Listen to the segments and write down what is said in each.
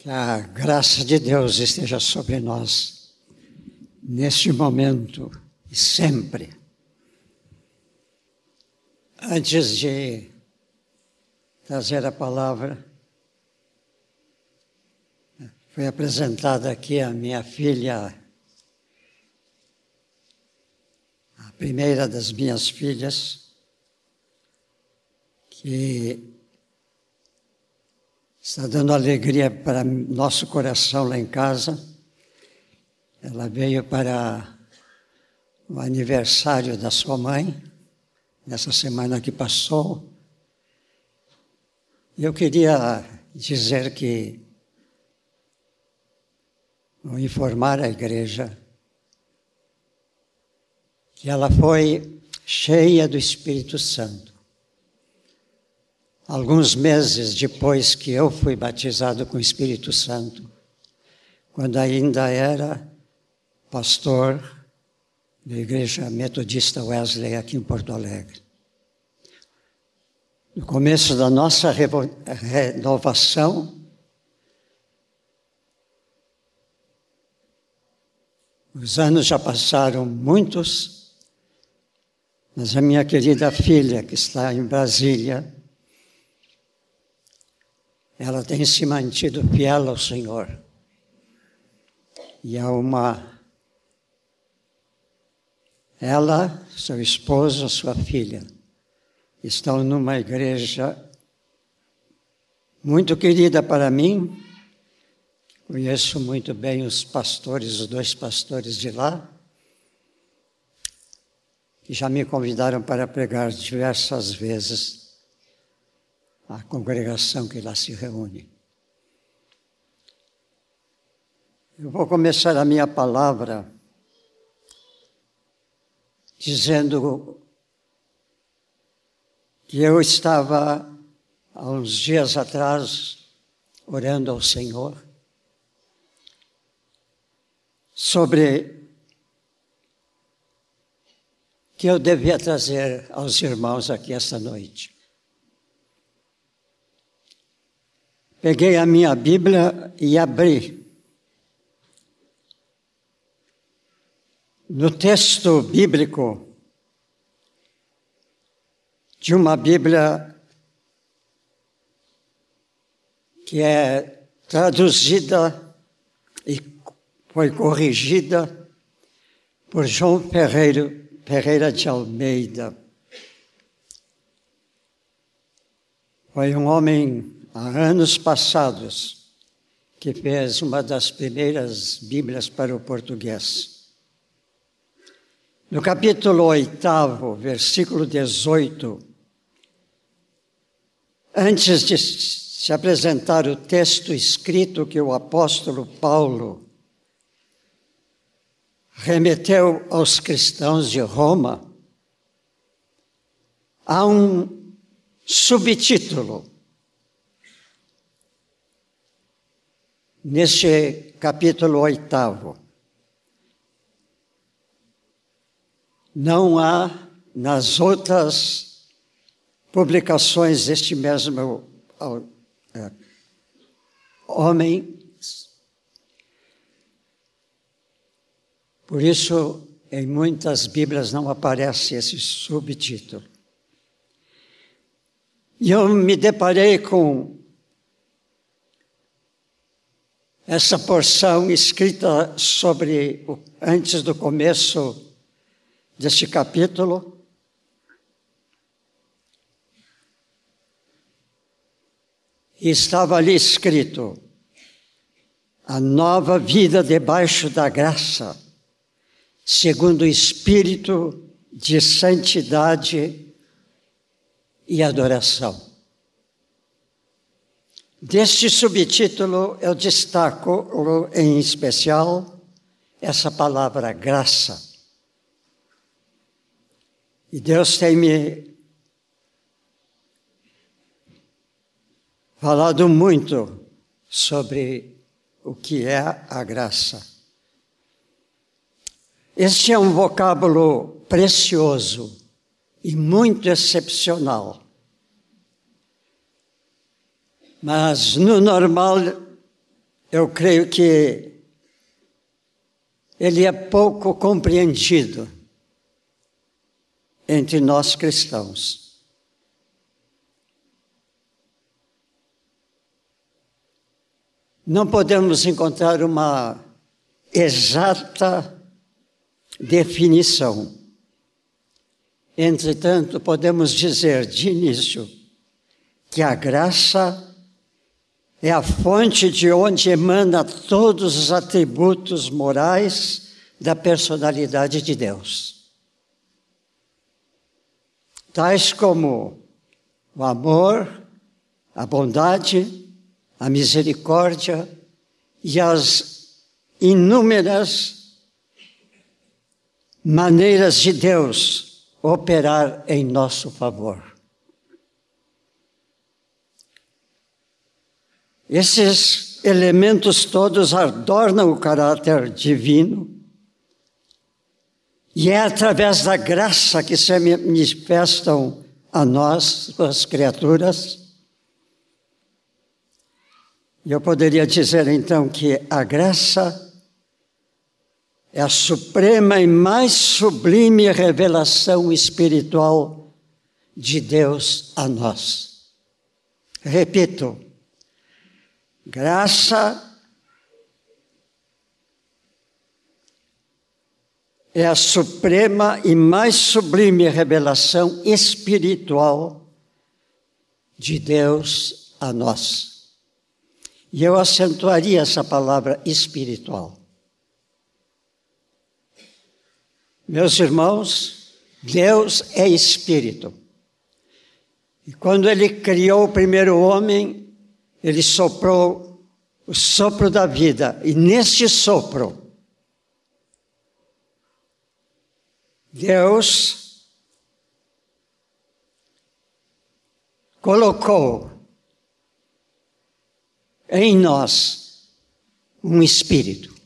Que a graça de Deus esteja sobre nós, neste momento e sempre. Antes de trazer a palavra, foi apresentada aqui a minha filha, a primeira das minhas filhas, que está dando alegria para nosso coração lá em casa. Ela veio para o aniversário da sua mãe, nessa semana que passou. Eu queria dizer que, informar a igreja, que ela foi cheia do Espírito Santo alguns meses depois que eu fui batizado com o Espírito Santo, quando ainda era pastor da Igreja Metodista Wesley aqui em Porto Alegre. No começo da nossa renovação, os anos já passaram muitos, mas a minha querida filha, que está em Brasília, ela tem se mantido fiel ao Senhor. E há uma. Ela, seu esposo, sua filha, estão numa igreja muito querida para mim. Conheço muito bem os pastores, os dois pastores de lá, que já me convidaram para pregar diversas vezes a congregação que lá se reúne. Eu vou começar a minha palavra dizendo que eu estava há uns dias atrás orando ao Senhor sobre que eu devia trazer aos irmãos aqui esta noite. Peguei a minha Bíblia e abri. No texto bíblico de uma Bíblia que é traduzida e foi corrigida por João Ferreira, Ferreira de Almeida. Foi um homem há anos passados, que fez uma das primeiras Bíblias para o português. No capítulo 8, versículo 18, antes de se apresentar o texto escrito que o apóstolo Paulo remeteu aos cristãos de Roma, há um subtítulo neste capítulo oitavo. Não há nas outras publicações deste mesmo é, homem. Por isso, em muitas Bíblias não aparece esse subtítulo. E eu me deparei com essa porção escrita sobre antes do começo deste capítulo. E estava ali escrito: a nova vida debaixo da graça, segundo o espírito de santidade e adoração. Deste subtítulo, eu destaco em especial essa palavra graça. E Deus tem me falado muito sobre o que é a graça. Este é um vocábulo precioso e muito excepcional mas no normal eu creio que ele é pouco compreendido entre nós cristãos. Não podemos encontrar uma exata definição. Entretanto, podemos dizer de início que a graça é a fonte de onde emana todos os atributos morais da personalidade de Deus. Tais como o amor, a bondade, a misericórdia e as inúmeras maneiras de Deus operar em nosso favor. Esses elementos todos adornam o caráter divino, e é através da graça que se manifestam a nós, as criaturas. Eu poderia dizer então que a graça é a suprema e mais sublime revelação espiritual de Deus a nós. Repito, Graça é a suprema e mais sublime revelação espiritual de Deus a nós. E eu acentuaria essa palavra espiritual. Meus irmãos, Deus é espírito. E quando ele criou o primeiro homem, ele soprou o sopro da vida, e neste sopro, Deus colocou em nós um espírito.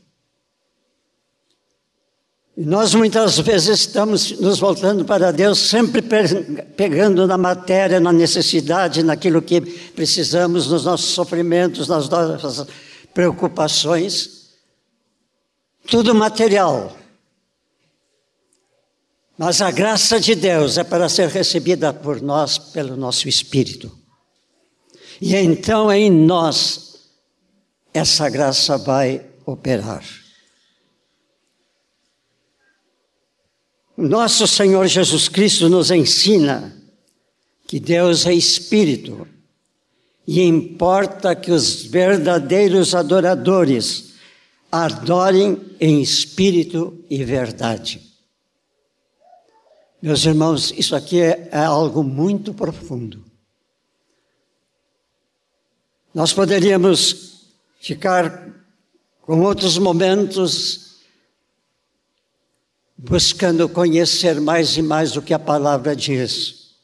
E nós muitas vezes estamos nos voltando para Deus, sempre pegando na matéria, na necessidade, naquilo que precisamos, nos nossos sofrimentos, nas nossas preocupações. Tudo material. Mas a graça de Deus é para ser recebida por nós pelo nosso espírito. E então em nós essa graça vai operar. Nosso Senhor Jesus Cristo nos ensina que Deus é Espírito e importa que os verdadeiros adoradores adorem em espírito e verdade. Meus irmãos, isso aqui é, é algo muito profundo. Nós poderíamos ficar com outros momentos buscando conhecer mais e mais o que a palavra diz,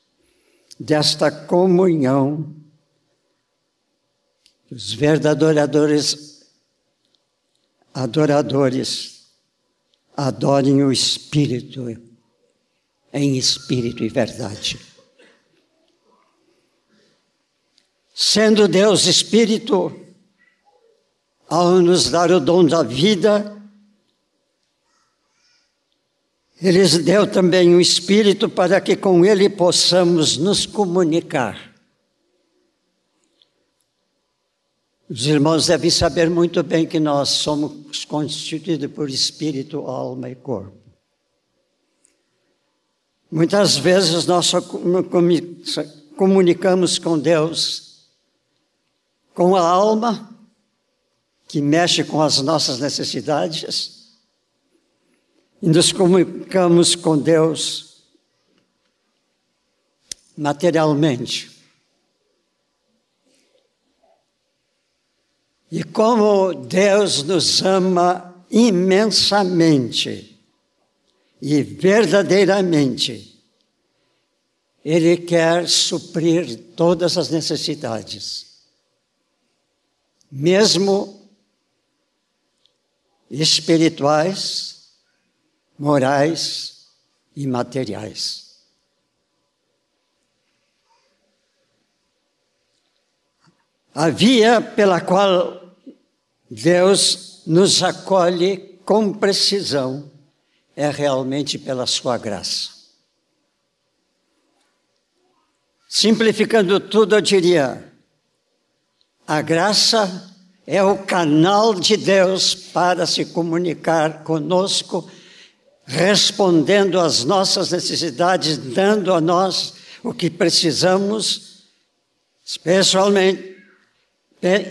desta comunhão, os verdadeiros adoradores adorem o Espírito em espírito e verdade. Sendo Deus Espírito, ao nos dar o dom da vida, ele deu também um espírito para que com ele possamos nos comunicar. Os irmãos devem saber muito bem que nós somos constituídos por espírito, alma e corpo. Muitas vezes nós comunicamos com Deus com a alma, que mexe com as nossas necessidades, e nos comunicamos com Deus materialmente. E como Deus nos ama imensamente e verdadeiramente, Ele quer suprir todas as necessidades, mesmo espirituais, morais e materiais. A via pela qual Deus nos acolhe com precisão, é realmente pela Sua graça. Simplificando tudo, eu diria: a graça é o canal de Deus para se comunicar conosco, respondendo às nossas necessidades, dando a nós o que precisamos, especialmente,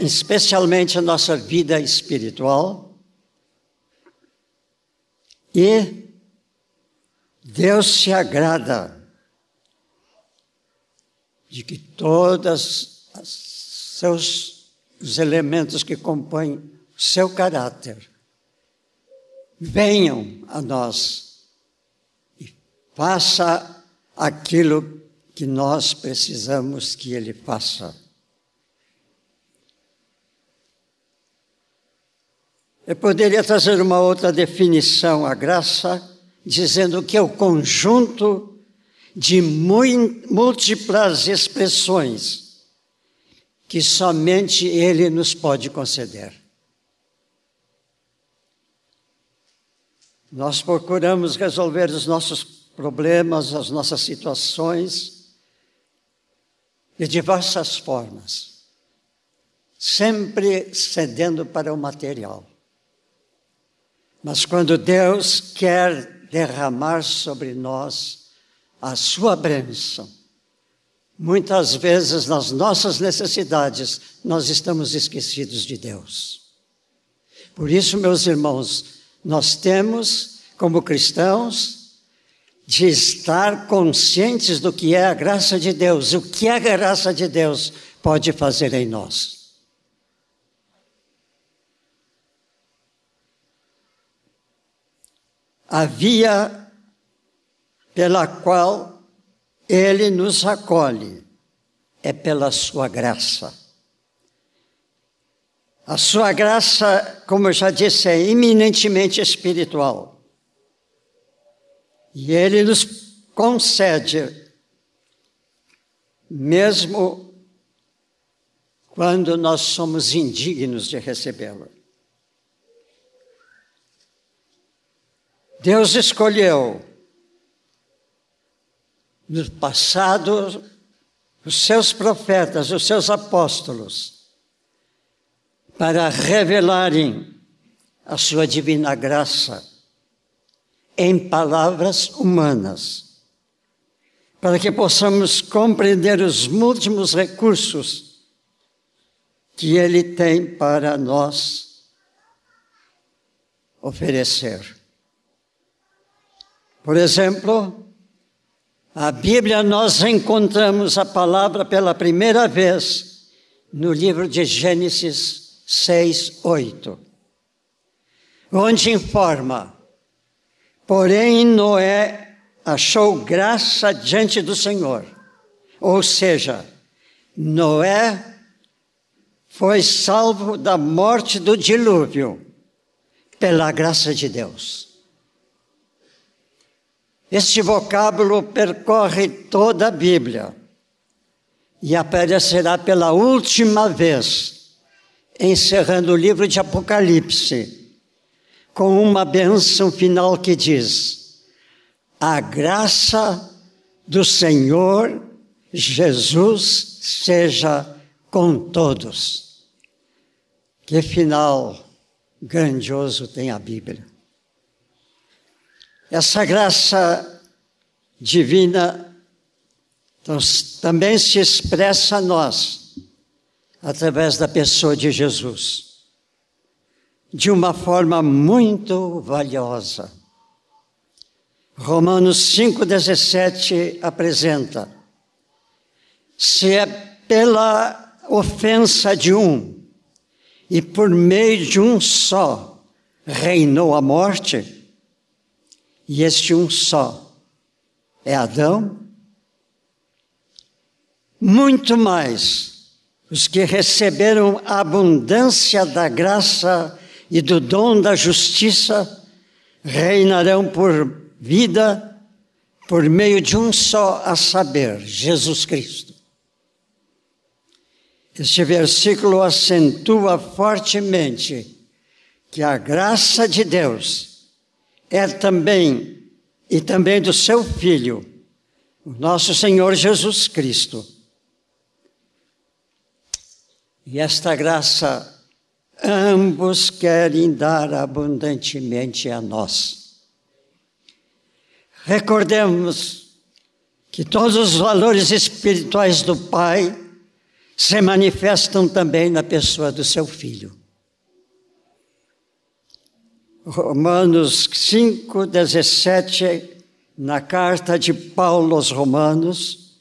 especialmente a nossa vida espiritual. E Deus se agrada de que todos os seus os elementos que compõem o seu caráter venham a nós e faça aquilo que nós precisamos que ele faça. Eu poderia trazer uma outra definição à graça, dizendo que é o conjunto de múltiplas expressões que somente Ele nos pode conceder. Nós procuramos resolver os nossos problemas, as nossas situações, de diversas formas, sempre cedendo para o material. Mas quando Deus quer derramar sobre nós a sua bênção, Muitas vezes, nas nossas necessidades, nós estamos esquecidos de Deus. Por isso, meus irmãos, nós temos, como cristãos, de estar conscientes do que é a graça de Deus, o que a graça de Deus pode fazer em nós. A via pela qual ele nos acolhe, é pela sua graça. A sua graça, como eu já disse, é eminentemente espiritual. E ele nos concede, mesmo quando nós somos indignos de recebê-la. Deus escolheu no passado, os seus profetas, os seus apóstolos, para revelarem a sua divina graça em palavras humanas, para que possamos compreender os múltiplos recursos que Ele tem para nós oferecer. Por exemplo, a Bíblia nós encontramos a palavra pela primeira vez no livro de Gênesis 6, 8, onde informa: Porém, Noé achou graça diante do Senhor. Ou seja, Noé foi salvo da morte do dilúvio pela graça de Deus. Este vocábulo percorre toda a Bíblia e aparecerá pela última vez, encerrando o livro de Apocalipse, com uma bênção final que diz: A graça do Senhor Jesus seja com todos. Que final grandioso tem a Bíblia. Essa graça divina então, também se expressa a nós através da pessoa de Jesus, de uma forma muito valiosa. Romanos 5,17 apresenta: se é pela ofensa de um e por meio de um só reinou a morte, e este um só é Adão, muito mais os que receberam a abundância da graça e do dom da justiça reinarão por vida por meio de um só, a saber, Jesus Cristo. Este versículo acentua fortemente que a graça de Deus é também, e também do seu Filho, o nosso Senhor Jesus Cristo. E esta graça ambos querem dar abundantemente a nós. Recordemos que todos os valores espirituais do Pai se manifestam também na pessoa do seu Filho. Romanos 5, 17, na carta de Paulo aos Romanos,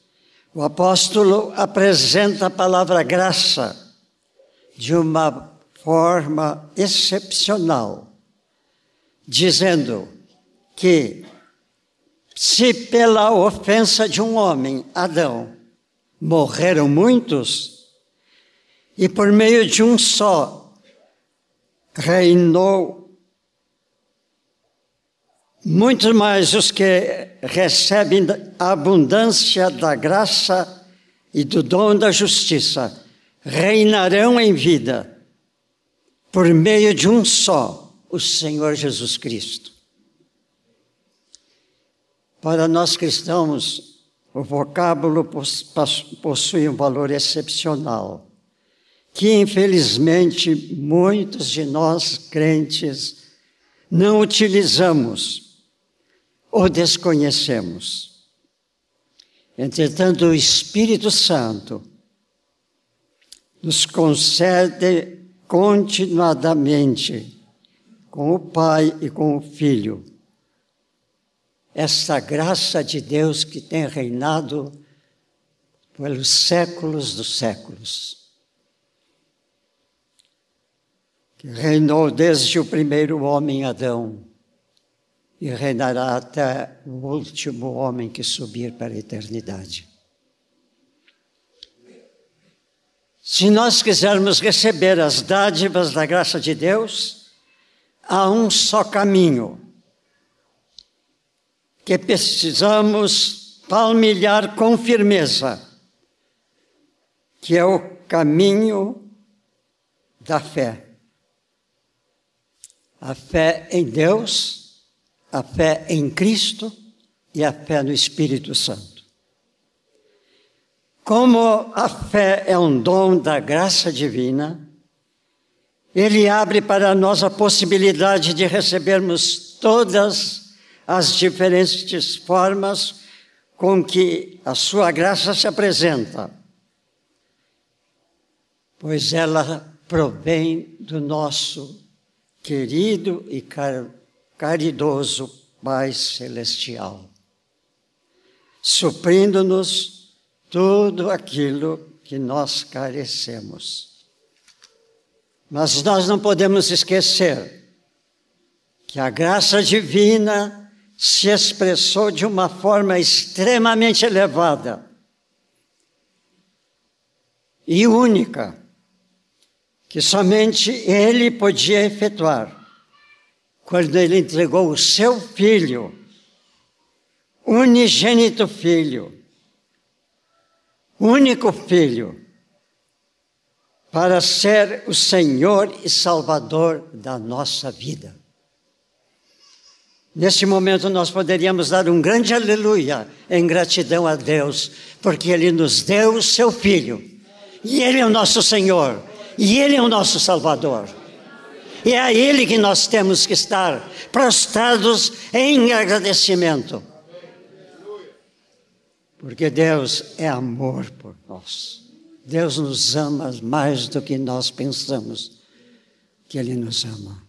o apóstolo apresenta a palavra graça de uma forma excepcional, dizendo que se pela ofensa de um homem, Adão, morreram muitos, e por meio de um só reinou muito mais os que recebem a abundância da graça e do dom da justiça reinarão em vida por meio de um só, o Senhor Jesus Cristo. Para nós cristãos, o vocábulo possui um valor excepcional, que infelizmente muitos de nós crentes não utilizamos ou desconhecemos. Entretanto, o Espírito Santo nos concede continuadamente com o Pai e com o Filho. Essa graça de Deus que tem reinado pelos séculos dos séculos. Que reinou desde o primeiro homem Adão e reinará até o último homem que subir para a eternidade. Se nós quisermos receber as dádivas da graça de Deus, há um só caminho que precisamos palmilhar com firmeza, que é o caminho da fé. A fé em Deus, a fé em Cristo e a fé no Espírito Santo. Como a fé é um dom da graça divina, ele abre para nós a possibilidade de recebermos todas as diferentes formas com que a sua graça se apresenta, pois ela provém do nosso querido e caridoso Pai Celestial, suprindo-nos tudo aquilo que nós carecemos. Mas nós não podemos esquecer que a graça divina se expressou de uma forma extremamente elevada e única, que somente Ele podia efetuar, quando Ele entregou o seu Filho, unigênito Filho, único Filho, para ser o Senhor e Salvador da nossa vida. Neste momento, nós poderíamos dar um grande aleluia em gratidão a Deus, porque Ele nos deu o seu Filho, e Ele é o nosso Senhor, e Ele é o nosso Salvador. E é a Ele que nós temos que estar prostrados em agradecimento. Porque Deus é amor por nós. Deus nos ama mais do que nós pensamos que Ele nos ama.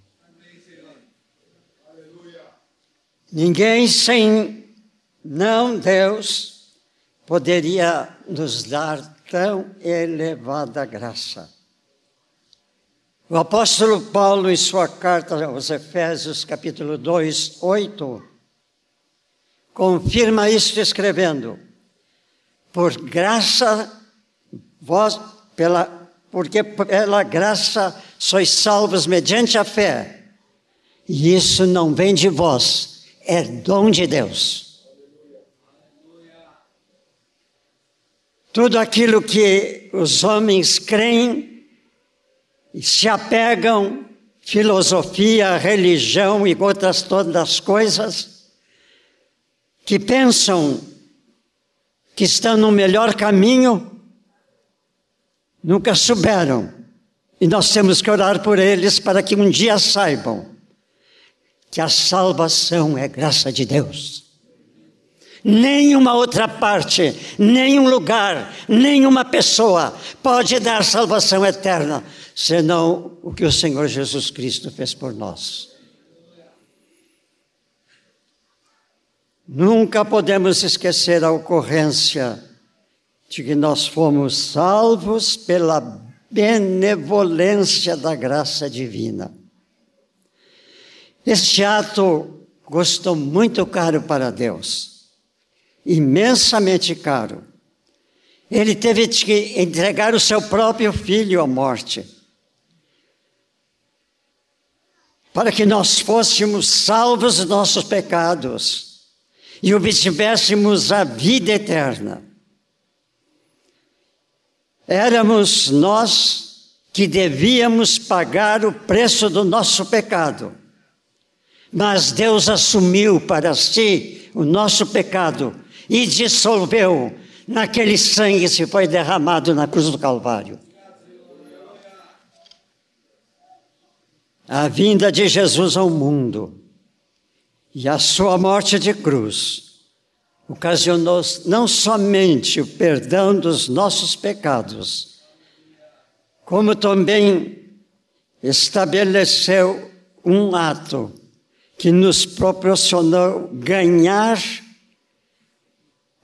Ninguém sem não Deus poderia nos dar tão elevada graça. O apóstolo Paulo, em sua carta aos Efésios, capítulo 2, 8, confirma isso escrevendo: por graça, vós, pela, porque pela graça sois salvos mediante a fé. E isso não vem de vós, é dom de Deus. Tudo aquilo que os homens creem e se apegam, filosofia, religião e outras todas as coisas, que pensam que estão no melhor caminho, nunca souberam. E nós temos que orar por eles para que um dia saibam que a salvação é graça de Deus. Nenhuma outra parte, nenhum lugar, nenhuma pessoa pode dar salvação eterna, senão o que o Senhor Jesus Cristo fez por nós. Nunca podemos esquecer a ocorrência de que nós fomos salvos pela benevolência da graça divina. Este ato custou muito caro para Deus, imensamente caro. Ele teve que entregar o seu próprio filho à morte, para que nós fôssemos salvos dos nossos pecados e obtivéssemos a vida eterna. Éramos nós que devíamos pagar o preço do nosso pecado. Mas Deus assumiu para si o nosso pecado e dissolveu naquele sangue que foi derramado na cruz do Calvário. A vinda de Jesus ao mundo e a sua morte de cruz ocasionou não somente o perdão dos nossos pecados, como também estabeleceu um ato que nos proporcionou ganhar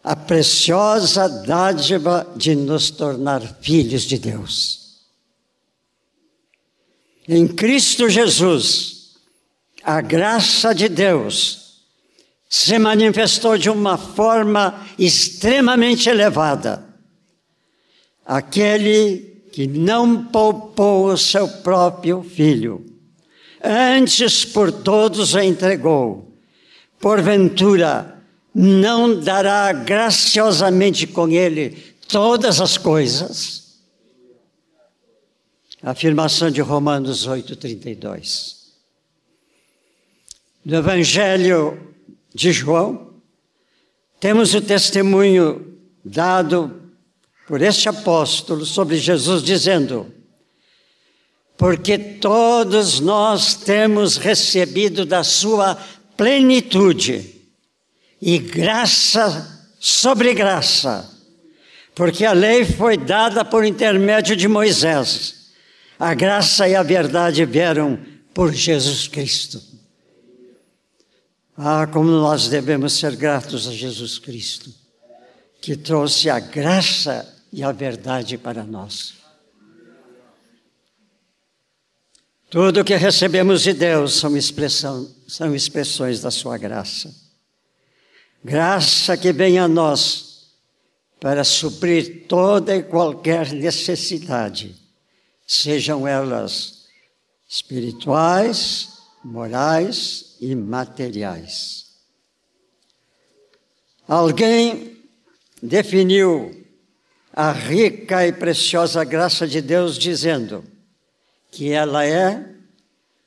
a preciosa dádiva de nos tornar filhos de Deus. Em Cristo Jesus, a graça de Deus se manifestou de uma forma extremamente elevada. Aquele que não poupou o seu próprio filho, antes por todos o entregou, porventura não dará graciosamente com ele todas as coisas? Afirmação de Romanos 8,32 do Evangelho de João, temos o testemunho dado por este apóstolo sobre Jesus, dizendo: Porque todos nós temos recebido da Sua plenitude e graça sobre graça, porque a lei foi dada por intermédio de Moisés, a graça e a verdade vieram por Jesus Cristo. Ah, como nós devemos ser gratos a Jesus Cristo, que trouxe a graça e a verdade para nós. Tudo que recebemos de Deus são, expressão, são expressões da Sua graça. Graça que vem a nós para suprir toda e qualquer necessidade, sejam elas espirituais, morais e materiais. Alguém definiu a rica e preciosa graça de Deus dizendo que ela é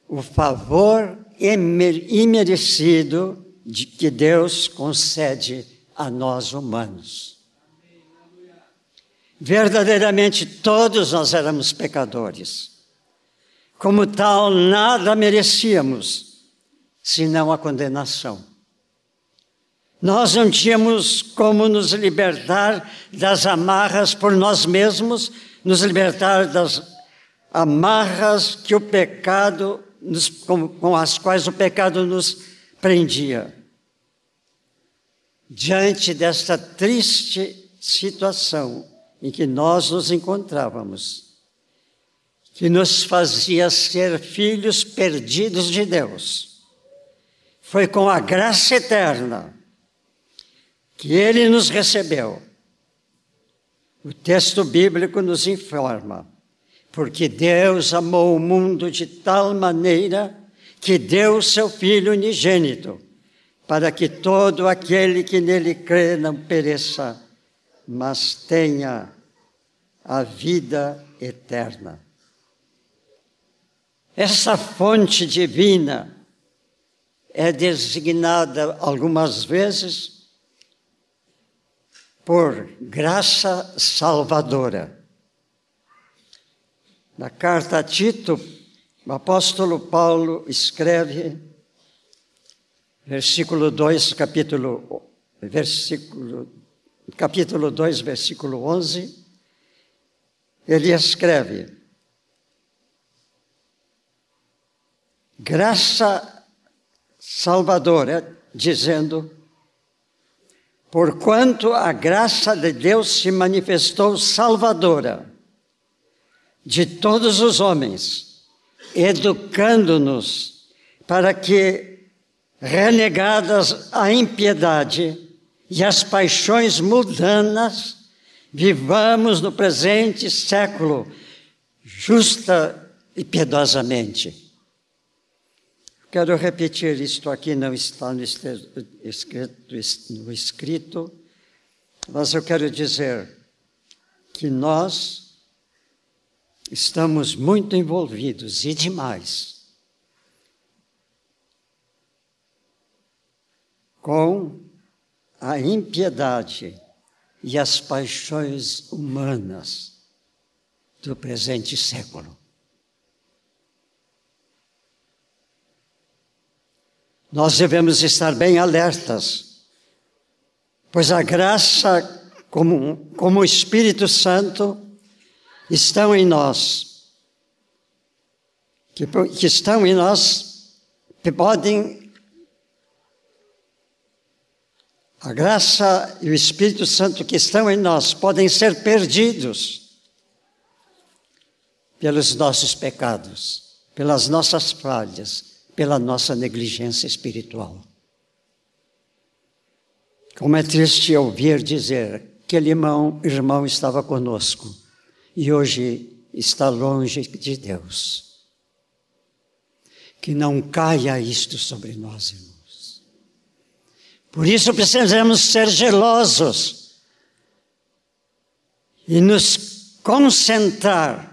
o favor imerecido de que Deus concede a nós humanos. Verdadeiramente todos nós éramos pecadores. Como tal, nada merecíamos senão a condenação. Nós não tínhamos como nos libertar das amarras por nós mesmos, nos libertar das amarras que o pecado, nos, com, com as quais o pecado nos prendia. Diante desta triste situação em que nós nos encontrávamos, que nos fazia ser filhos perdidos de Deus, foi com a graça eterna que ele nos recebeu. O texto bíblico nos informa, porque Deus amou o mundo de tal maneira que deu seu Filho unigênito, para que todo aquele que nele crê não pereça, mas tenha a vida eterna. Essa fonte divina é designada algumas vezes por graça salvadora. Na carta a Tito, o apóstolo Paulo escreve, versículo 2, capítulo, versículo, capítulo 2, versículo 11, ele escreve: graça salvadora, dizendo: Porquanto a graça de Deus se manifestou salvadora de todos os homens, educando-nos para que, renegadas a impiedade e as paixões mundanas, vivamos no presente século justa e piedosamente Quero repetir isto aqui, não está no escrito, no escrito, mas eu quero dizer que nós estamos muito envolvidos e demais com a impiedade e as paixões humanas do presente século. Nós devemos estar bem alertas, pois a graça, como, como o Espírito Santo, estão em nós, que, que estão em nós, que podem. A graça e o Espírito Santo que estão em nós podem ser perdidos pelos nossos pecados, pelas nossas falhas, pela nossa negligência espiritual. Como é triste ouvir dizer que aquele irmão, irmão estava conosco e hoje está longe de Deus. Que não caia isto sobre nós, irmãos. Por isso precisamos ser gelosos e nos concentrar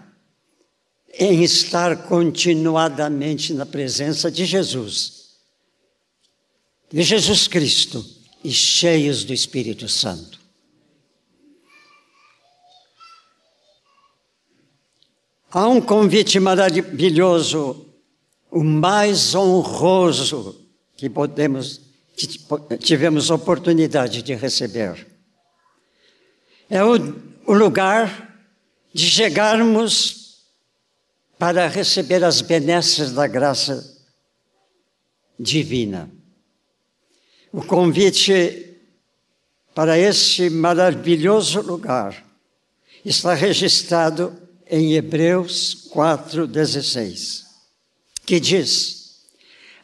em estar continuadamente na presença de Jesus, de Jesus Cristo e cheios do Espírito Santo. Há um convite maravilhoso, o mais honroso que podemos, que tivemos oportunidade de receber. É o, o lugar de chegarmos para receber as benesses da graça divina. O convite para esse maravilhoso lugar está registrado em Hebreus 4,16, que diz: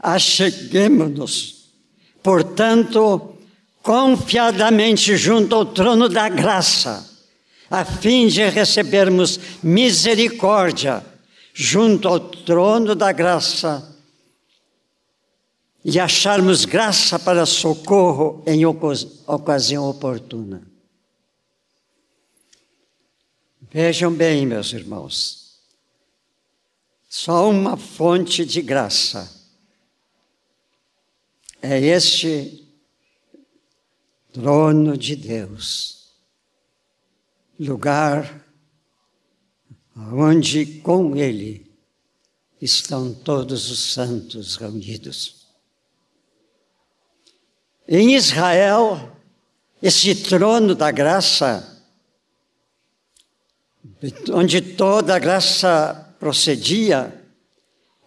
Acheguemos-nos, portanto, confiadamente junto ao trono da graça, a fim de recebermos misericórdia junto ao trono da graça e acharmos graça para socorro em ocasião oportuna. Vejam bem, meus irmãos, só uma fonte de graça é este trono de Deus, lugar onde com ele estão todos os santos reunidos. Em Israel, esse trono da graça, onde toda a graça procedia,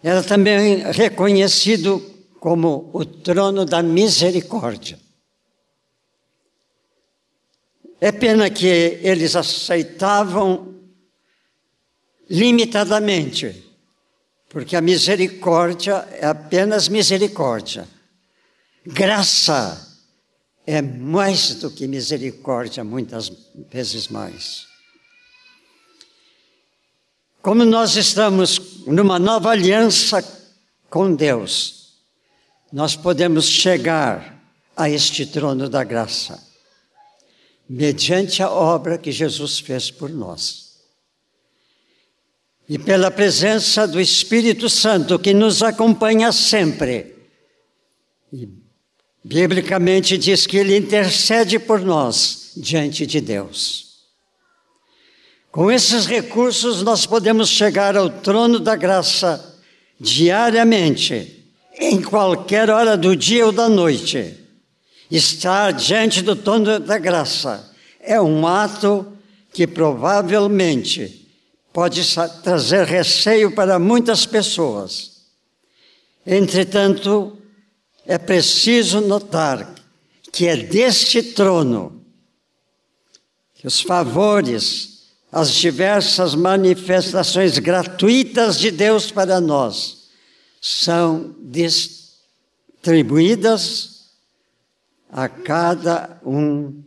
era também reconhecido como o trono da misericórdia. É pena que eles aceitavam limitadamente, porque a misericórdia é apenas misericórdia. Graça é mais do que misericórdia, muitas vezes mais. Como nós estamos numa nova aliança com Deus, nós podemos chegar a este trono da graça. mediante a obra que Jesus fez por nós. E pela presença do Espírito Santo que nos acompanha sempre. E, biblicamente diz que ele intercede por nós diante de Deus. Com esses recursos, nós podemos chegar ao trono da graça diariamente, em qualquer hora do dia ou da noite. Estar diante do trono da graça é um ato que provavelmente pode trazer receio para muitas pessoas. Entretanto, é preciso notar que é deste trono que os favores, as diversas manifestações gratuitas de Deus para nós são distribuídas a cada um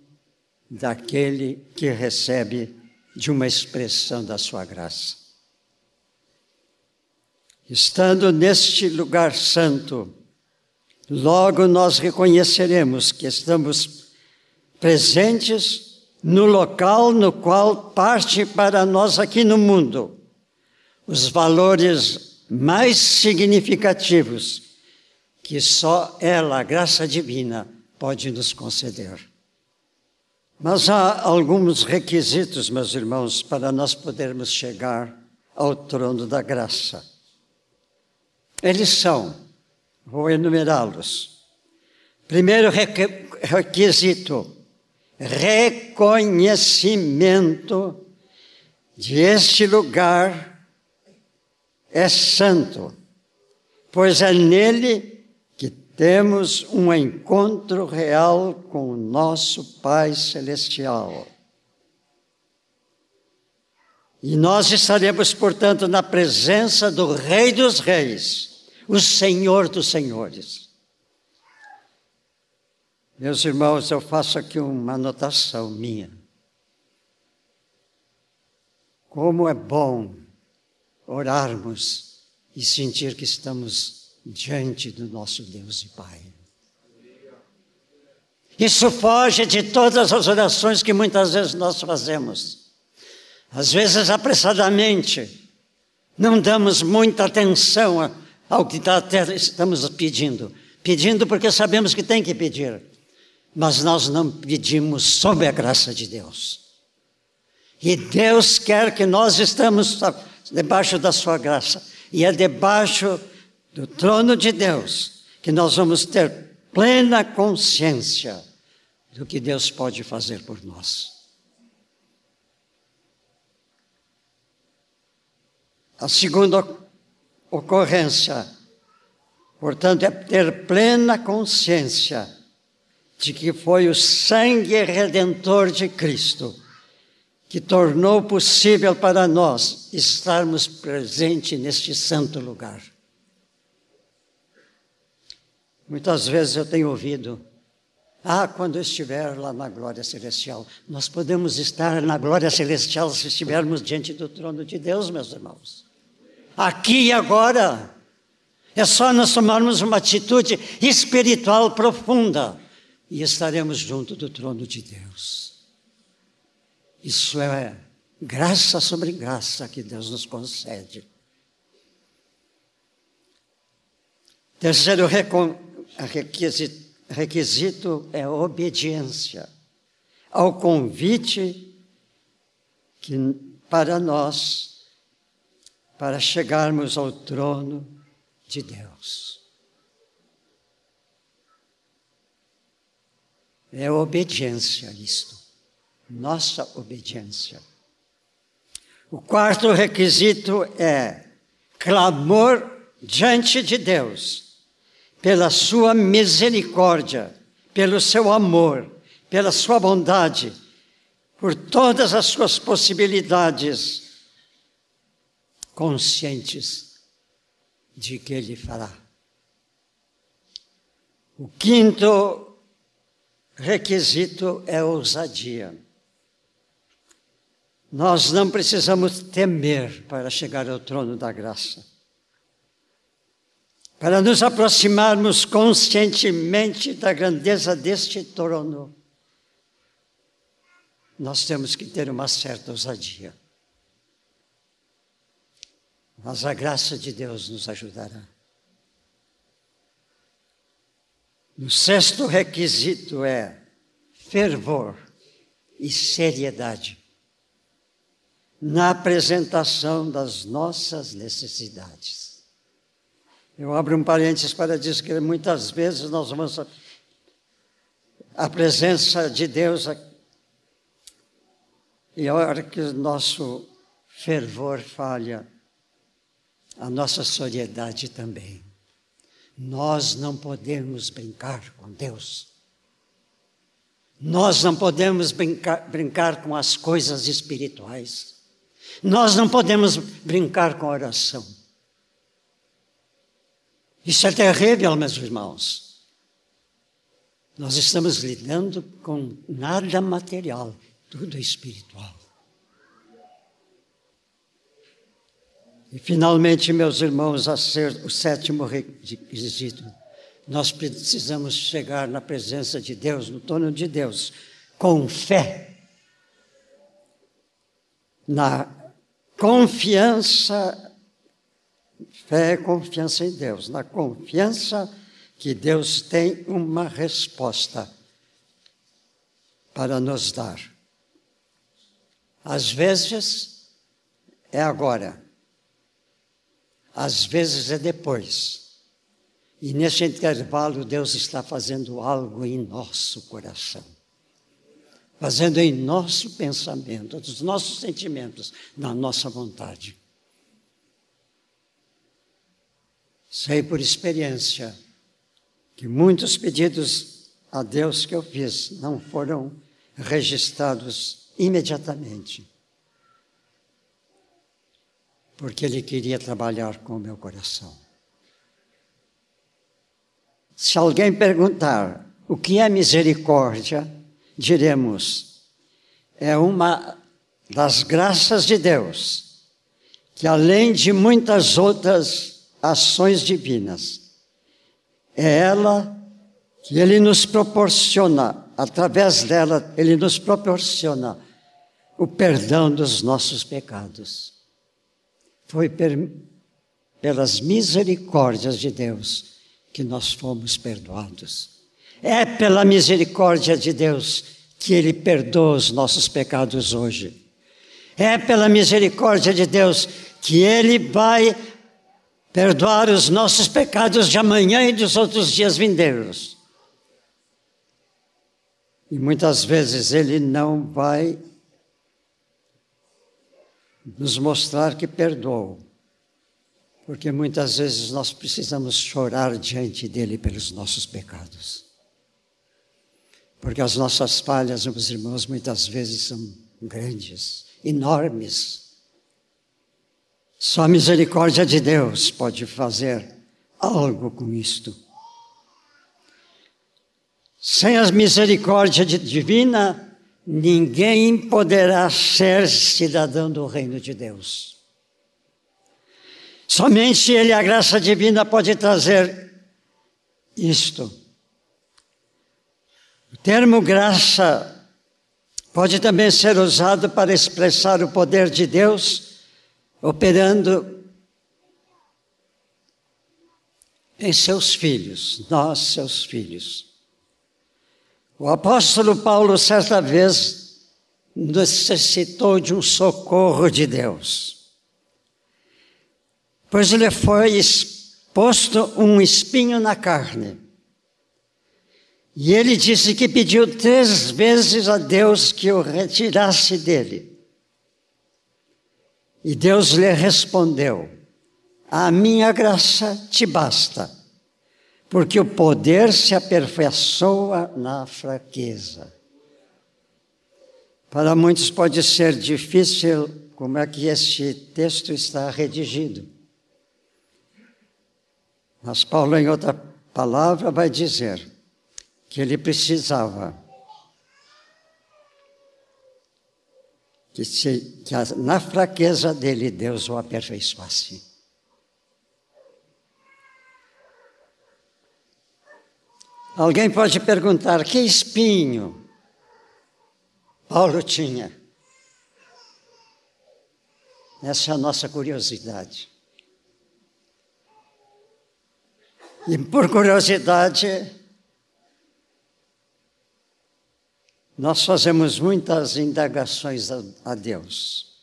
daquele que recebe de uma expressão da sua graça. Estando neste lugar santo, logo nós reconheceremos que estamos presentes no local no qual parte para nós aqui no mundo os valores mais significativos que só ela, a graça divina, pode nos conceder. Mas há alguns requisitos, meus irmãos, para nós podermos chegar ao trono da graça. Eles são, vou enumerá-los. Primeiro requisito, reconhecimento de este lugar é santo, pois é nele temos um encontro real com o nosso Pai Celestial. E nós estaremos, portanto, na presença do Rei dos Reis, o Senhor dos Senhores. Meus irmãos, eu faço aqui uma anotação minha. Como é bom orarmos e sentir que estamos diante do nosso Deus e Pai. Isso foge de todas as orações que muitas vezes nós fazemos. Às vezes apressadamente, não damos muita atenção ao que tá estamos pedindo. Pedindo porque sabemos que tem que pedir mas nós não pedimos sob a graça de Deus. E Deus quer que nós estamos debaixo da sua graça. E é debaixo do trono de Deus que nós vamos ter plena consciência do que Deus pode fazer por nós. A segunda ocorrência, portanto, é ter plena consciência de que foi o sangue redentor de Cristo que tornou possível para nós estarmos presentes neste santo lugar. Muitas vezes eu tenho ouvido, ah, quando estiver lá na glória celestial, nós podemos estar na glória celestial se estivermos diante do trono de Deus, meus irmãos. Aqui e agora. É só nós tomarmos uma atitude espiritual profunda e estaremos junto do trono de Deus. Isso é graça sobre graça que Deus nos concede. Terceiro requisito, requisito é obediência ao convite que para nós, para chegarmos ao trono de Deus. É obediência isto. Nossa obediência. O quarto requisito é clamor diante de Deus, pela sua misericórdia, pelo seu amor, pela sua bondade, por todas as suas possibilidades, conscientes de que Ele fará. O quinto requisito é ousadia. Nós não precisamos temer para chegar ao trono da graça. Para nos aproximarmos conscientemente da grandeza deste trono, nós temos que ter uma certa ousadia. Mas a graça de Deus nos ajudará. O sexto requisito é fervor e seriedade na apresentação das nossas necessidades. Eu abro um parênteses para dizer que muitas vezes nós vamos à presença de Deus e a hora que o nosso fervor falha, a nossa seriedade também. Nós não podemos brincar com Deus. Nós não podemos brincar, brincar com as coisas espirituais. Nós não podemos brincar com a oração. Isso é terrível, meus irmãos. Nós estamos lidando com nada material, tudo espiritual. E finalmente, meus irmãos, a ser o sétimo requisito, nós precisamos chegar na presença de Deus, no trono de Deus, com fé, na confiança, fé é confiança em Deus, na confiança que Deus tem uma resposta para nos dar. Às vezes é agora às vezes é depois. E nesse intervalo, Deus está fazendo algo em nosso coração, fazendo em nosso pensamento, dos nossos sentimentos, na nossa vontade. Sei por experiência que muitos pedidos a Deus que eu fiz não foram registrados imediatamente porque Ele queria trabalhar com o meu coração. Se alguém perguntar o que é misericórdia, diremos: é uma das graças de Deus, que além de muitas outras ações divinas, é ela que Ele nos proporciona, através dela, Ele nos proporciona o perdão dos nossos pecados. Foi per, pelas misericórdias de Deus que nós fomos perdoados. É pela misericórdia de Deus que Ele perdoa os nossos pecados hoje. É pela misericórdia de Deus que Ele vai perdoar os nossos pecados de amanhã e dos outros dias vindeiros. E muitas vezes Ele não vai nos mostrar que perdoou. Porque muitas vezes nós precisamos chorar diante dele pelos nossos pecados. Porque as nossas falhas, meus irmãos, muitas vezes são grandes, enormes. Só a misericórdia de Deus pode fazer algo com isto. Sem a misericórdia divina, ninguém poderá ser cidadão do reino de Deus. Somente Ele, a graça divina, pode trazer isto. O termo graça pode também ser usado para expressar o poder de Deus operando em seus filhos, nós, seus filhos. O apóstolo Paulo, certa vez, necessitou de um socorro de Deus, pois lhe foi posto um espinho na carne. E ele disse que pediu três vezes a Deus que o retirasse dele. E Deus lhe respondeu: A minha graça te basta porque o poder se aperfeiçoa na fraqueza. Para muitos pode ser difícil como é que este texto está redigido. Mas Paulo, em outra palavra, vai dizer que ele precisava que, se, que na fraqueza dele Deus o aperfeiçoasse. Alguém pode perguntar: que espinho? Paulo tinha. Essa é a nossa curiosidade. E por curiosidade, nós fazemos muitas indagações a, a Deus.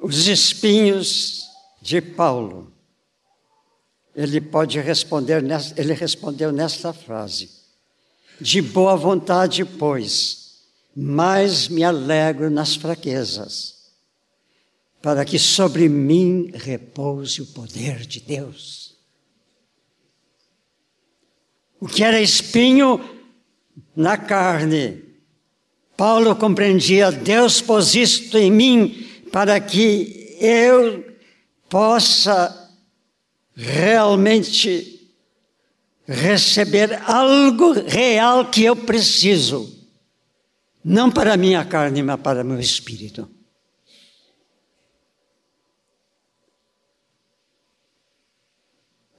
Os espinhos de Paulo, ele pode responder, ele respondeu nesta frase: De boa vontade, pois, mais me alegro nas fraquezas para que sobre mim repouse o poder de Deus. O que era espinho na carne, Paulo compreendia, Deus pôs isto em mim para que eu possa realmente receber algo real que eu preciso, não para a minha carne, mas para meu espírito.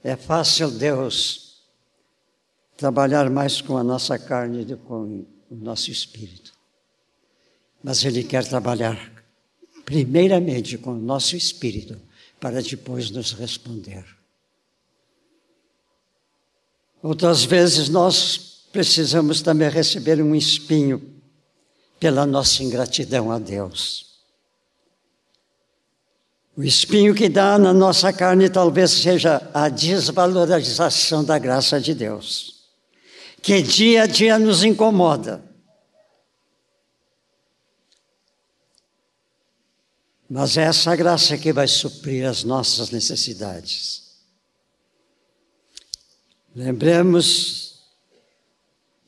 É fácil Deus trabalhar mais com a nossa carne do que com o nosso espírito. Mas Ele quer trabalhar primeiramente com o nosso espírito para depois nos responder. Outras vezes nós precisamos também receber um espinho pela nossa ingratidão a Deus. O espinho que dá na nossa carne talvez seja a desvalorização da graça de Deus, que dia a dia nos incomoda. Mas é essa graça que vai suprir as nossas necessidades. Lembremos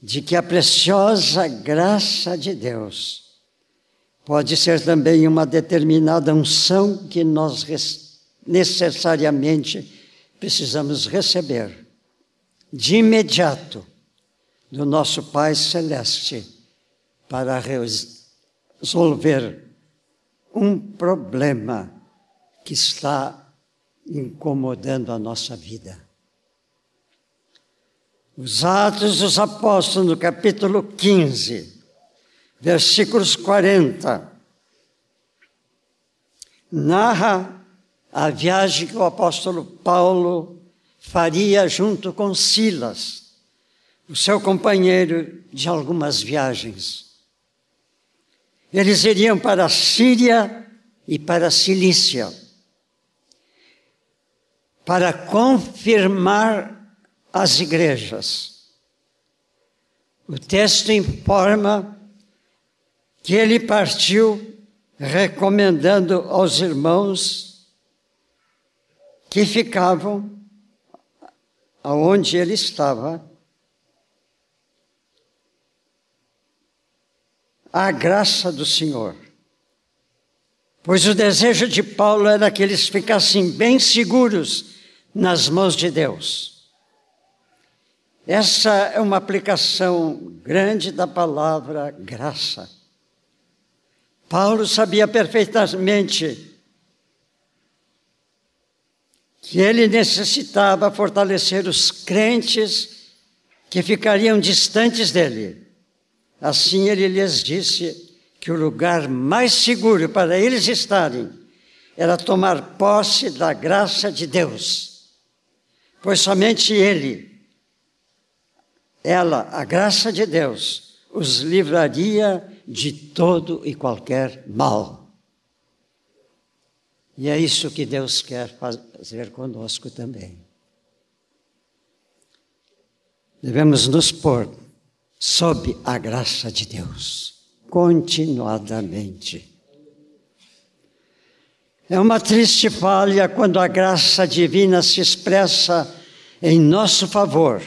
de que a preciosa graça de Deus Pode ser também uma determinada unção que nós necessariamente precisamos receber de imediato do nosso Pai Celeste para resolver um problema que está incomodando a nossa vida. Os Atos dos Apóstolos, no capítulo 15, versículos 40, narra a viagem que o apóstolo Paulo faria junto com Silas, o seu companheiro de algumas viagens. Eles iriam para a Síria e para a Cilícia para confirmar as igrejas. O texto informa que ele partiu recomendando aos irmãos que ficavam aonde ele estava a graça do Senhor. Pois o desejo de Paulo era que eles ficassem bem seguros nas mãos de Deus. Essa é uma aplicação grande da palavra graça. Paulo sabia perfeitamente que ele necessitava fortalecer os crentes que ficariam distantes dele. Assim ele lhes disse que o lugar mais seguro para eles estarem era tomar posse da graça de Deus, pois somente ele, ela, a graça de Deus, os livraria de todo e qualquer mal. E é isso que Deus quer fazer conosco também. Devemos nos pôr sob a graça de Deus, continuadamente. É uma triste falha quando a graça divina se expressa em nosso favor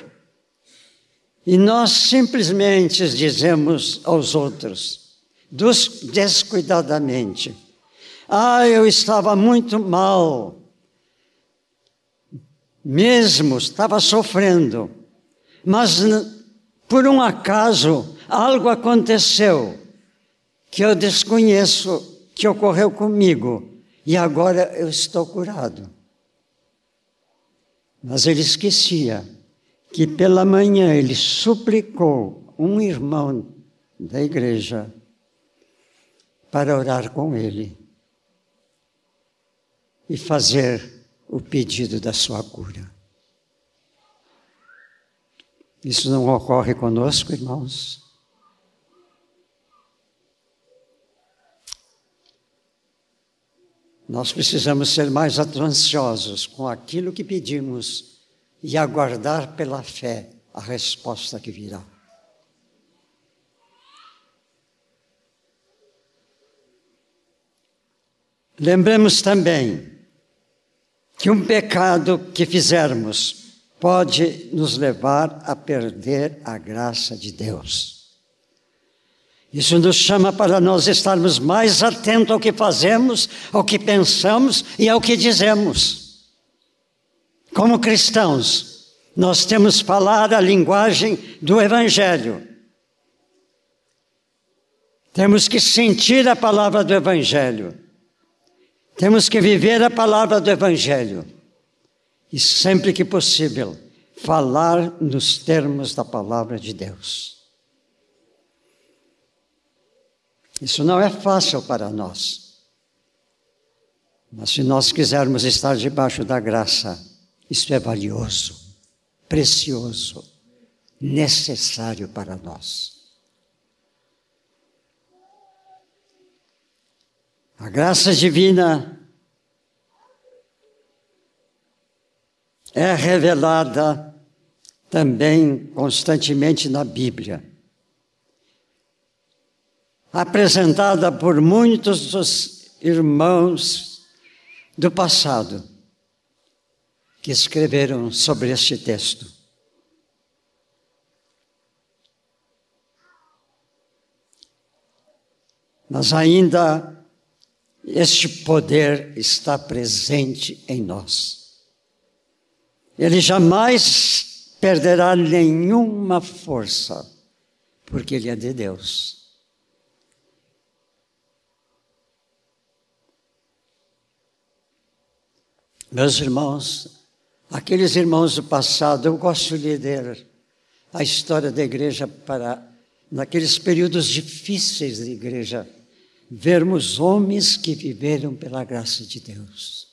e nós simplesmente dizemos aos outros, descuidadamente: Ah, eu estava muito mal, mesmo estava sofrendo, mas por um acaso algo aconteceu que eu desconheço que ocorreu comigo e agora eu estou curado. Mas ele esquecia que pela manhã ele suplicou um irmão da igreja para orar com ele e fazer o pedido da sua cura. Isso não ocorre conosco, irmãos? Nós precisamos ser mais atenciosos com aquilo que pedimos e aguardar pela fé a resposta que virá. Lembremos também que um pecado que fizermos pode nos levar a perder a graça de Deus. Isso nos chama para nós estarmos mais atentos ao que fazemos, ao que pensamos e ao que dizemos. Como cristãos, nós temos falar a linguagem do Evangelho. Temos que sentir a palavra do Evangelho. Temos que viver a palavra do Evangelho e, sempre que possível, falar nos termos da palavra de Deus. Isso não é fácil para nós. Mas se nós quisermos estar debaixo da graça, isso é valioso, precioso, necessário para nós. A graça divina é revelada também constantemente na Bíblia. Apresentada por muitos dos irmãos do passado que escreveram sobre este texto. Mas ainda este poder está presente em nós. Ele jamais perderá nenhuma força, porque ele é de Deus. Meus irmãos, aqueles irmãos do passado, eu gosto de ler a história da igreja para naqueles períodos difíceis da igreja vermos homens que viveram pela graça de Deus.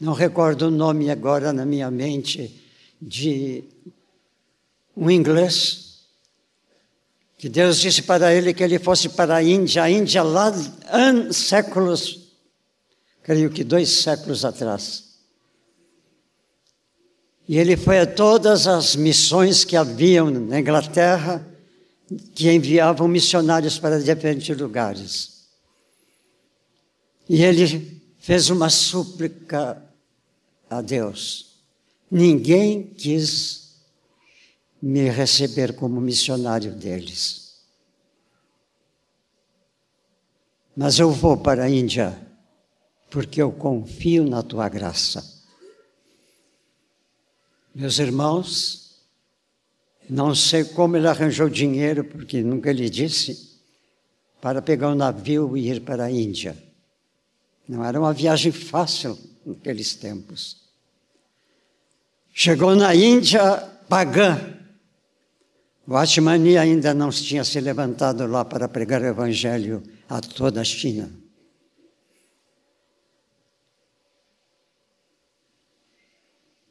Não recordo o nome agora na minha mente de um inglês que Deus disse para ele que ele fosse para a Índia, a Índia lá anos, séculos, creio que dois séculos atrás. E ele foi a todas as missões que haviam na Inglaterra, que enviavam missionários para diferentes lugares. E ele fez uma súplica a Deus. Ninguém quis me receber como missionário deles. Mas eu vou para a Índia, porque eu confio na tua graça. Meus irmãos, não sei como ele arranjou dinheiro, porque nunca lhe disse, para pegar um navio e ir para a Índia. Não era uma viagem fácil naqueles tempos. Chegou na Índia pagã. O Atmani ainda não tinha se levantado lá para pregar o evangelho a toda a China.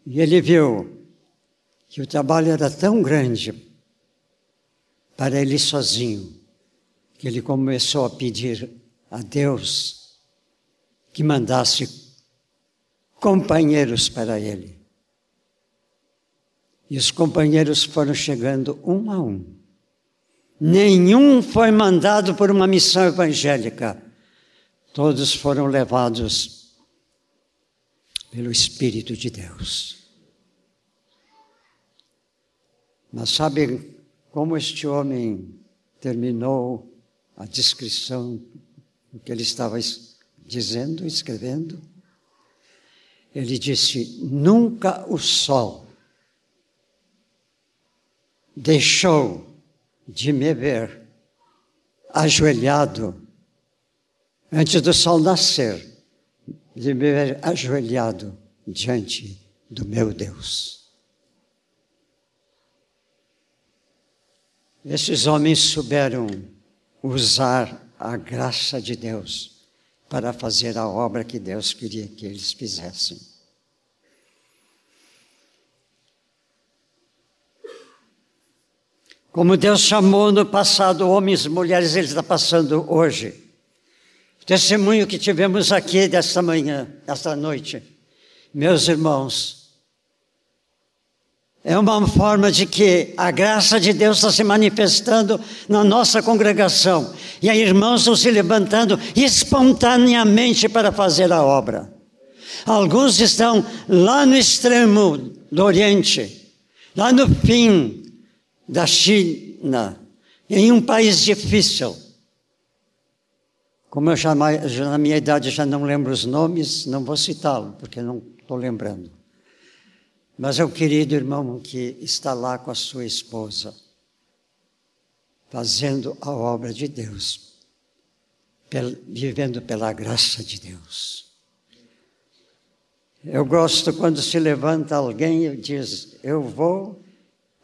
E ele viu que o trabalho era tão grande para ele sozinho, que ele começou a pedir a Deus que mandasse companheiros para ele. E os companheiros foram chegando um a um. Nenhum foi mandado por uma missão evangélica. Todos foram levados pelo Espírito de Deus. Mas sabe como este homem terminou a descrição do que ele estava dizendo, escrevendo? Ele disse: Nunca o sol deixou de me ver ajoelhado antes do sol nascer, de me ver ajoelhado diante do meu Deus. Esses homens souberam usar a graça de Deus para fazer a obra que Deus queria que eles fizessem. Como Deus chamou no passado homens e mulheres, Ele está passando hoje. O testemunho que tivemos aqui desta manhã, desta noite, meus irmãos, é uma forma de que a graça de Deus está se manifestando na nossa congregação. E aí irmãos estão se levantando espontaneamente para fazer a obra. Alguns estão lá no extremo do Oriente, lá no fim da China, em um país difícil. Como eu já, na minha idade já não lembro os nomes, não vou citá-lo, porque não estou lembrando. Mas é o querido irmão que está lá com a sua esposa, fazendo a obra de Deus, vivendo pela graça de Deus. Eu gosto quando se levanta alguém e diz: Eu vou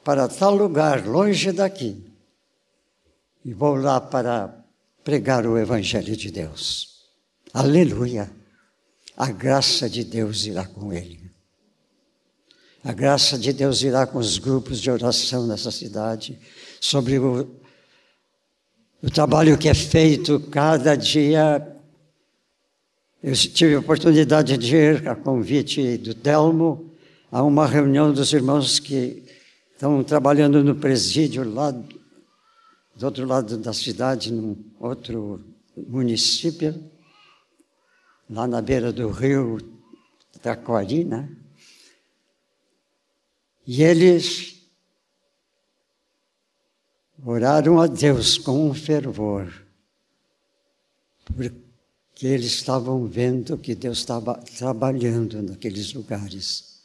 para tal lugar, longe daqui, e vou lá para pregar o Evangelho de Deus. Aleluia! A graça de Deus irá com ele. A graça de Deus irá com os grupos de oração nessa cidade, sobre o, o trabalho que é feito cada dia. Eu tive a oportunidade de ir, a convite do Telmo, a uma reunião dos irmãos que estão trabalhando no presídio lá do outro lado da cidade, num outro município, lá na beira do rio Taquari, né? E eles oraram a Deus com um fervor, porque eles estavam vendo que Deus estava trabalhando naqueles lugares.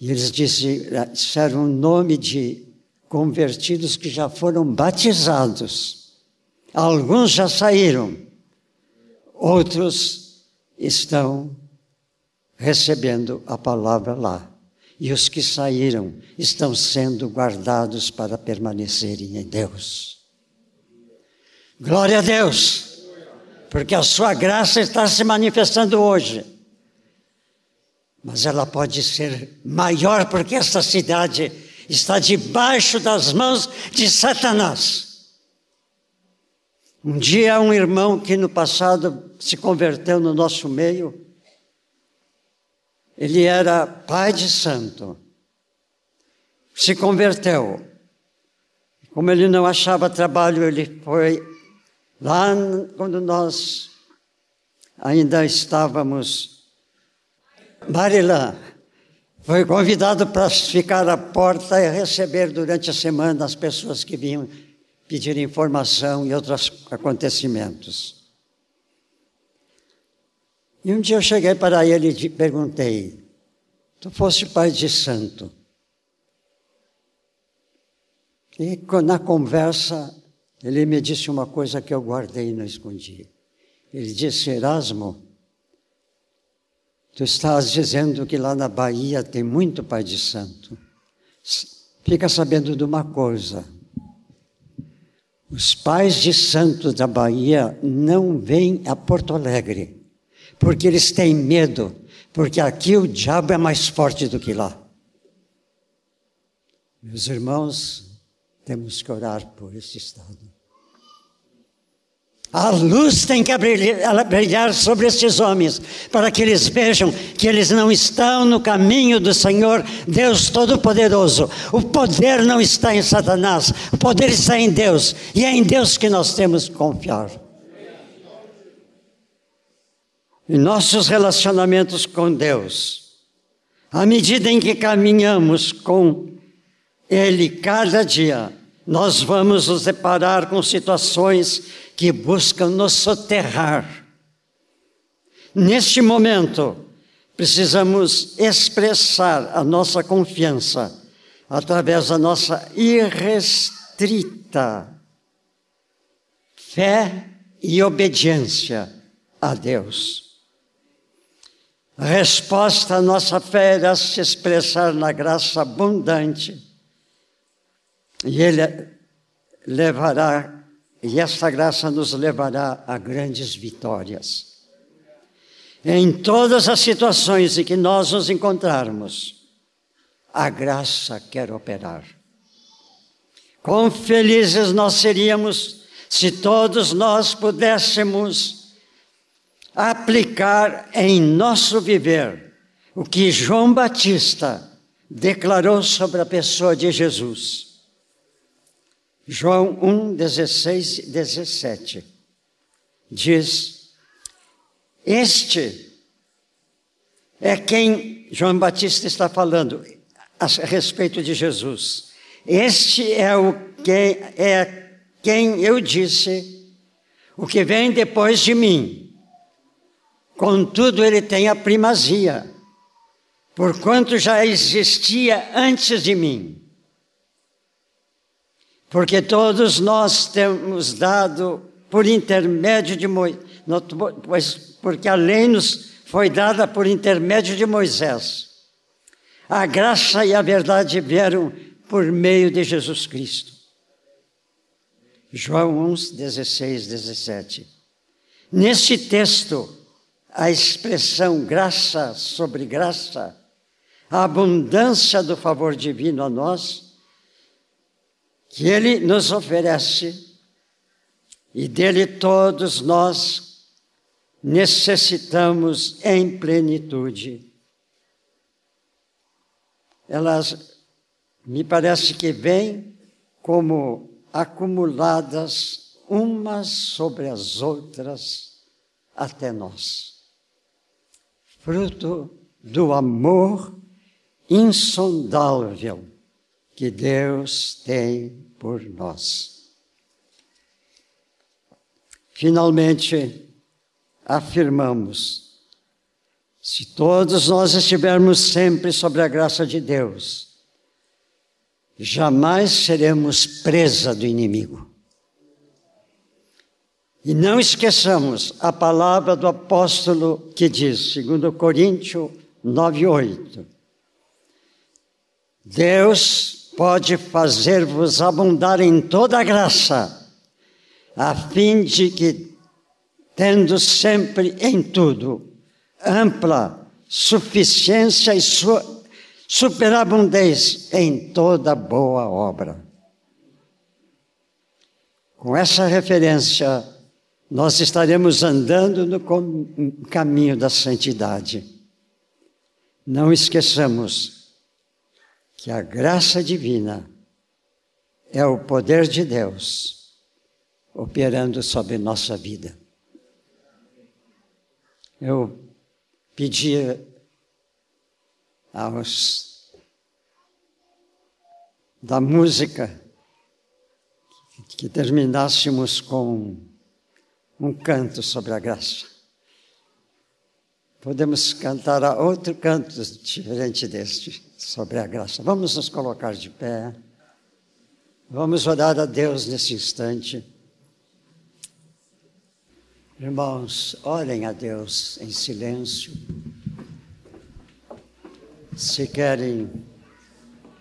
E eles disseram o nome de convertidos que já foram batizados. Alguns já saíram, outros estão recebendo a palavra lá e os que saíram estão sendo guardados para permanecerem em Deus. Glória a Deus, porque a sua graça está se manifestando hoje. Mas ela pode ser maior porque esta cidade está debaixo das mãos de Satanás. Um dia, um irmão que no passado se converteu no nosso meio, ele era pai de santo. Se converteu. Como ele não achava trabalho, ele foi lá quando nós ainda estávamos Marilã. Foi convidado para ficar à porta e receber durante a semana as pessoas que vinham pedir informação e outros acontecimentos. E um dia eu cheguei para ele e perguntei: Tu foste pai de santo? E na conversa, ele me disse uma coisa que eu guardei e não escondi. Ele disse: Erasmo, tu estás dizendo que lá na Bahia tem muito pai de santo. Fica sabendo de uma coisa. Os pais de santo da Bahia não vêm a Porto Alegre porque eles têm medo, porque aqui o diabo é mais forte do que lá. Meus irmãos, temos que orar por esse estado. A luz tem que brilhar sobre esses homens, para que eles vejam que eles não estão no caminho do Senhor, Deus Todo-Poderoso. O poder não está em Satanás, o poder está em Deus, e é em Deus que nós temos que confiar em nossos relacionamentos com Deus, à medida em que caminhamos com Ele cada dia, nós vamos nos deparar com situações que buscam nos soterrar. Neste momento, precisamos expressar a nossa confiança através da nossa irrestrita fé e obediência a Deus. Resposta à nossa fé era se expressar na graça abundante. E Ele levará, e esta graça nos levará a grandes vitórias. Em todas as situações em que nós nos encontrarmos, a graça quer operar. Quão felizes nós seríamos se todos nós pudéssemos aplicar em nosso viver o que João Batista declarou sobre a pessoa de Jesus. João 1, 16 e 17 diz: Este é quem João Batista está falando a respeito de Jesus. Este é o que é quem eu disse, o que vem depois de mim. Contudo, ele tem a primazia porquanto já existia antes de mim. Porque todos nós temos dado por intermédio de Moisés, porque a lei nos foi dada por intermédio de Moisés. A graça e a verdade vieram por meio de Jesus Cristo. João 1, 16, 17. Neste texto, a expressão graça sobre graça a abundância do favor divino a nós, que Ele nos oferece e dele todos nós necessitamos em plenitude. Elas me parece que vêm como acumuladas umas sobre as outras até nós. Fruto do amor insondável que Deus tem por nós. Finalmente, afirmamos: se todos nós estivermos sempre sobre a graça de Deus, jamais seremos presa do inimigo. E não esqueçamos a palavra do apóstolo que diz, segundo Coríntios 9:8, Deus pode fazer-vos abundar em toda graça, a fim de que, tendo sempre em tudo ampla suficiência e su superabundez em toda boa obra. Com essa referência, nós estaremos andando no caminho da santidade. Não esqueçamos que a graça divina é o poder de Deus operando sobre nossa vida. Eu pedi aos da música que terminássemos com um canto sobre a graça. Podemos cantar outro canto diferente deste sobre a graça. Vamos nos colocar de pé. Vamos orar a Deus nesse instante. Irmãos, orem a Deus em silêncio. Se querem,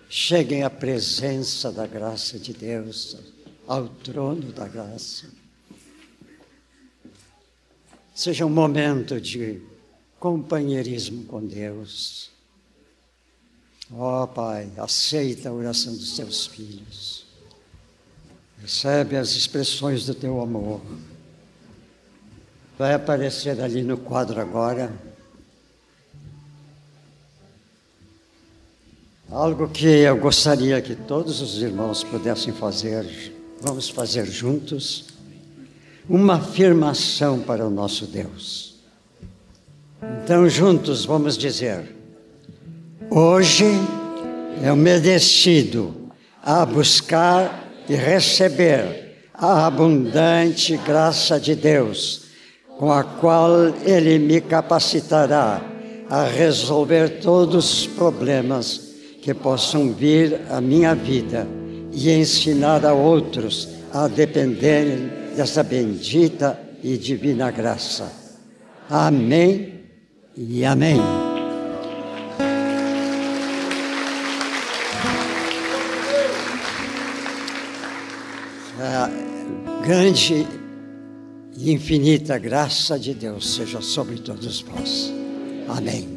cheguem à presença da graça de Deus, ao trono da graça. Seja um momento de companheirismo com Deus. Ó oh, Pai, aceita a oração dos teus filhos. Recebe as expressões do teu amor. Vai aparecer ali no quadro agora. Algo que eu gostaria que todos os irmãos pudessem fazer, vamos fazer juntos, uma afirmação para o nosso Deus. Então, juntos, vamos dizer: Hoje eu me decido a buscar e receber a abundante graça de Deus, com a qual Ele me capacitará a resolver todos os problemas que possam vir à minha vida e ensinar a outros a dependerem dessa bendita e divina graça. Amém e amém. grande e infinita graça de Deus seja sobre todos vós. Amém.